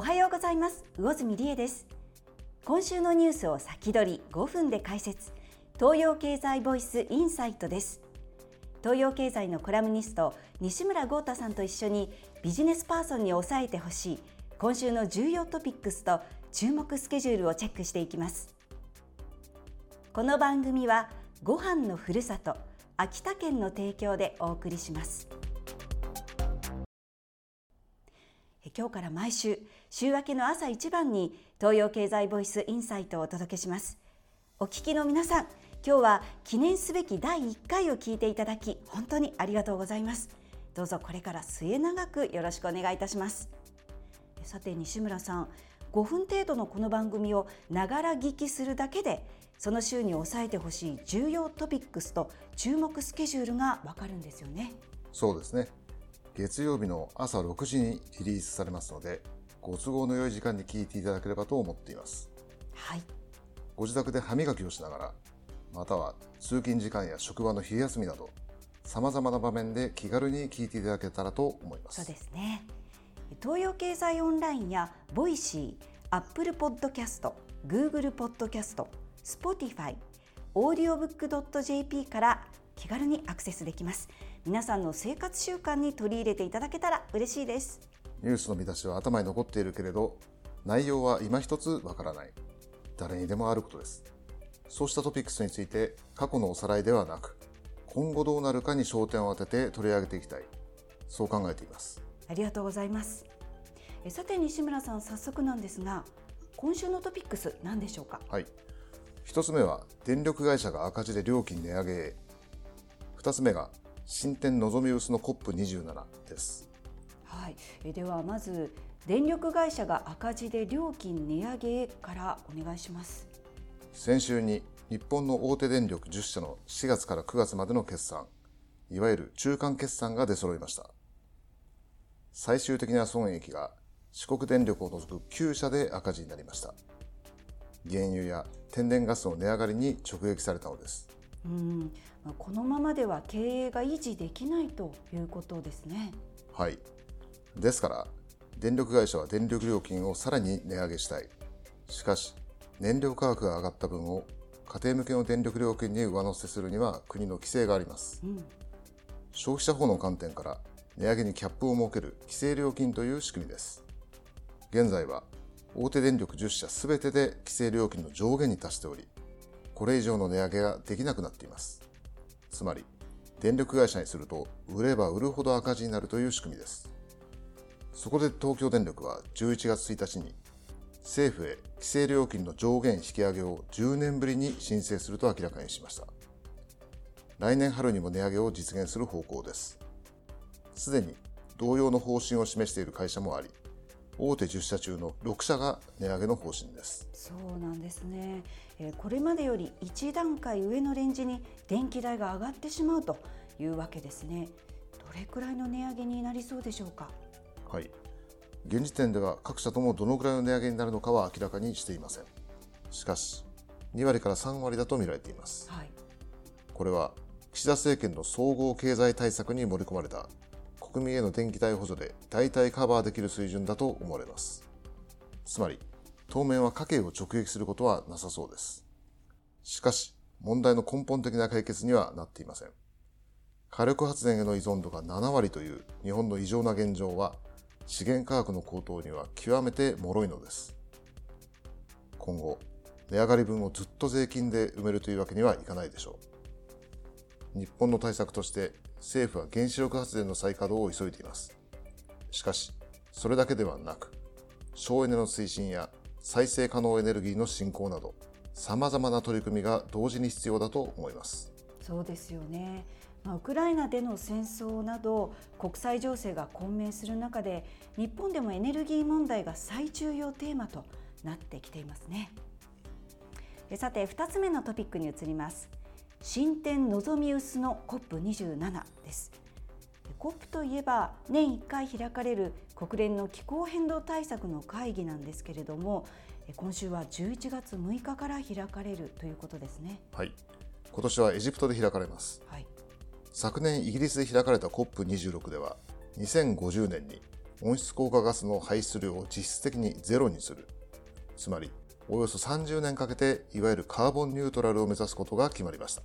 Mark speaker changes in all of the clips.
Speaker 1: おはようございます。魚住理恵です。今週のニュースを先取り5分で解説。東洋経済ボイスインサイトです。東洋経済のコラムニスト西村豪太さんと一緒にビジネスパーソンに押さえてほしい今週の重要トピックスと注目スケジュールをチェックしていきます。この番組はご飯のふるさと秋田県の提供でお送りします。今日から毎週週明けの朝一番に東洋経済ボイスインサイトをお届けします。お聞きの皆さん今日は記念すべき第1回を聞いていただき本当にありがとうございます。どうぞこれから末永くよろしくお願いいたします。さて西村さん5分程度のこの番組をながら聞きするだけでその週に押さえてほしい重要トピックスと注目スケジュールがわかるんですよね。
Speaker 2: そうですね。月曜日の朝6時にリリースされますのでご都合の良い時間に聞いていただければと思っています。
Speaker 1: はい。
Speaker 2: ご自宅で歯磨きをしながらまたは通勤時間や職場の昼休みなどさまざまな場面で気軽に聞いていただけたらと思います。
Speaker 1: そうですね。東洋経済オンラインや Voicy、Apple Podcast、Google Podcast、Spotify、オーディオブックドット JP から気軽にアクセスできます皆さんの生活習慣に取り入れていただけたら嬉しいです。
Speaker 2: ニュースの見出しは頭に残っているけれど内容は今一つわからない。誰にでもあることです。そうしたトピックスについて過去のおさらいではなく今後どうなるかに焦点を当てて取り上げていきたい。そう考えています。
Speaker 1: ありがとうございます。えさて西村さん早速なんですが今週のトピックス何でしょうか？
Speaker 2: はい。一つ目は電力会社が赤字で料金値上げへ。二つ目が新店のぞみ薄の COP27 です。
Speaker 1: はい。えではまず電力会社が赤字で料金値上げからお願いします。
Speaker 2: 先週に日本の大手電力10社の4月から9月までの決算いわゆる中間決算が出揃いました。最終的な損益が四国電力を除く9社で赤字になりました。原油や天然ガスの値上がりに直撃されたのです
Speaker 1: うん。このままでは経営が維持できないということですね。
Speaker 2: はい。ですから電力会社は電力料金をさらに値上げしたい。しかし燃料価格が上がった分を家庭向けの電力料金に上乗せするには国の規制があります、うん、消費者法の観点から値上げにキャップを設ける規制料金という仕組みです。現在は大手電力10社すべてで規制料金の上限に達しておりこれ以上の値上げができなくなっています。つまり電力会社にすると売れば売るほど赤字になるという仕組みです。そこで東京電力は11月1日に政府へ規制料金の上限引き上げを10年ぶりに申請すると明らかにしました。来年春にも値上げを実現する方向です。すでに同様の方針を示している会社もあり大手10社中の6社が値上げの方針です。
Speaker 1: そうなんですね、えこれまでより1段階上のレンジに電気代が上がってしまうというわけですね。どれくらいの値上げになりそうでしょうか？
Speaker 2: はい。現時点では各社ともどのくらいの値上げになるのかは明らかにしていません。しかし2割から3割だと見られています、はい、これは岸田政権の総合経済対策に盛り込まれた国民への電気代補助で大体カバーできる水準だと思われます。つまり、当面は家計を直撃することはなさそうです。しかし、問題の根本的な解決にはなっていません。火力発電への依存度が7割という日本の異常な現状は、資源価格の高騰には極めて脆いのです。今後、値上がり分をずっと税金で埋めるというわけにはいかないでしょう。日本の対策として政府は原子力発電の再稼働を急いでいます。しかし、それだけではなく、省エネの推進や再生可能エネルギーの進行など、様々な取り組みが同時に必要だと思います。
Speaker 1: そうですよね。まあ、ウクライナでの戦争など国際情勢が混迷する中で日本でもエネルギー問題が最重要テーマとなってきていますね。さて2つ目のトピックに移ります。新店のぞみ薄の COP27 です。COP といえば年1回開かれる国連の気候変動対策の会議なんですけれども今週は11月6日から開かれるということですね。
Speaker 2: はい。今年はエジプトで開かれます、はい、昨年イギリスで開かれた COP26 では2050年に温室効果ガスの排出量を実質的にゼロにする。つまりおよそ30年かけていわゆるカーボンニュートラルを目指すことが決まりました。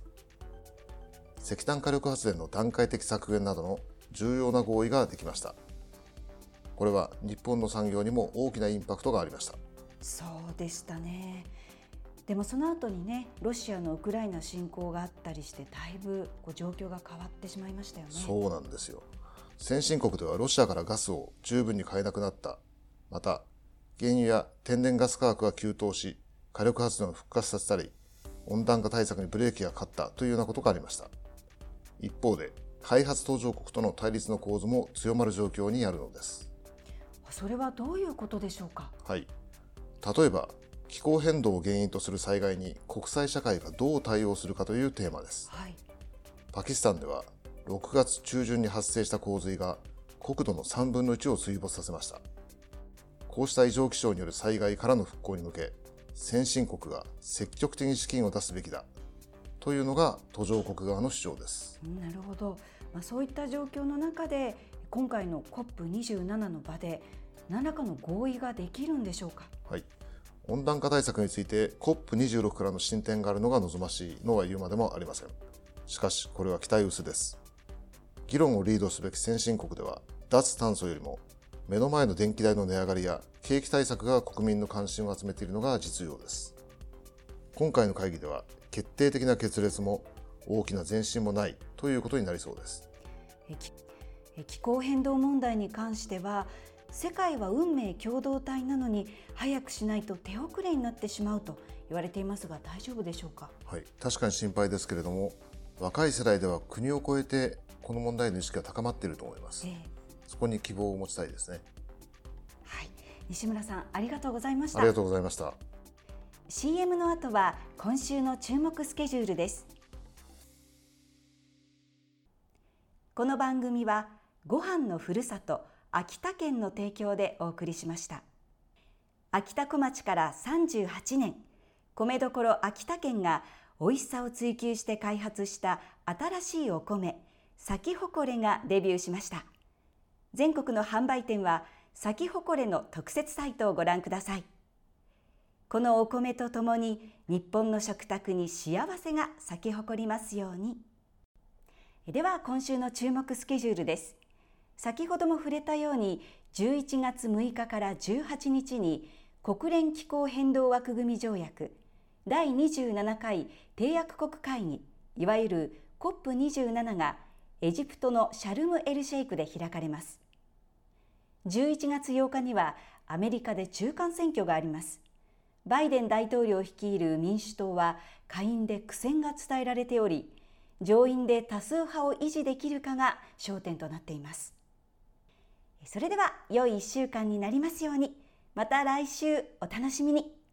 Speaker 2: 石炭火力発電の段階的削減などの重要な合意ができました。これは日本の産業にも大きなインパクトがありました。
Speaker 1: そうでしたね。でもその後にねロシアのウクライナ侵攻があったりしてだいぶこう状況が変わってしまいましたよね。
Speaker 2: そうなんですよ。先進国ではロシアからガスを十分に買えなくなった。また原油や天然ガス価格が急騰し火力発電を復活させたり温暖化対策にブレーキがかかったというようなことがありました。一方で開発途上国との対立の構図も強まる状況にあるのです。
Speaker 1: それはどういうことでしょうか？
Speaker 2: はい。例えば気候変動を原因とする災害に国際社会がどう対応するかというテーマです、はい、パキスタンでは6月中旬に発生した洪水が国土の3分の1を水没させましたこうした異常気象による災害からの復興に向け先進国が積極的に資金を出すべきだというのが途上国側の主張です
Speaker 1: なるほど、まあ、そういった状況の中で今回の COP27 の場で何らかの合意ができるんでしょうか？
Speaker 2: はい温暖化対策について COP26 からの進展があるのが望ましいのは言うまでもありません。しかし、これは期待薄です。議論をリードすべき先進国では、脱炭素よりも目の前の電気代の値上がりや景気対策が国民の関心を集めているのが実情です。今回の会議では、決定的な決裂も大きな前進もないということになりそうです。
Speaker 1: 気候変動問題に関しては世界は運命共同体なのに早くしないと手遅れになってしまうと言われていますが大丈夫でしょうか、
Speaker 2: はい、確かに心配ですけれども若い世代では国を超えてこの問題の意識が高まっていると思います、えー、そこに希望を持ちたいですね。
Speaker 1: はい。西村さんありがとうございました。
Speaker 2: ありがとうございました。
Speaker 1: CM の後は今週の注目スケジュールです。この番組はご飯のふるさと秋田県の提供でお送りしました。秋田小町から38年米どころ秋田県が美味しさを追求して開発した新しいお米咲き誇れがデビューしました全国の販売店は咲き誇れの特設サイトをご覧ください。このお米とともに日本の食卓に幸せが咲き誇りますように。では今週の注目スケジュールです。先ほども触れたように11月6日から18日に国連気候変動枠組み条約第27回締約国会議いわゆる COP27 がエジプトのシャルムエルシェイクで開かれます。11月8日にはアメリカで中間選挙があります。バイデン大統領率いる民主党は下院で苦戦が伝えられており上院で多数派を維持できるかが焦点となっています。それでは良い1週間になりますように。また来週お楽しみに。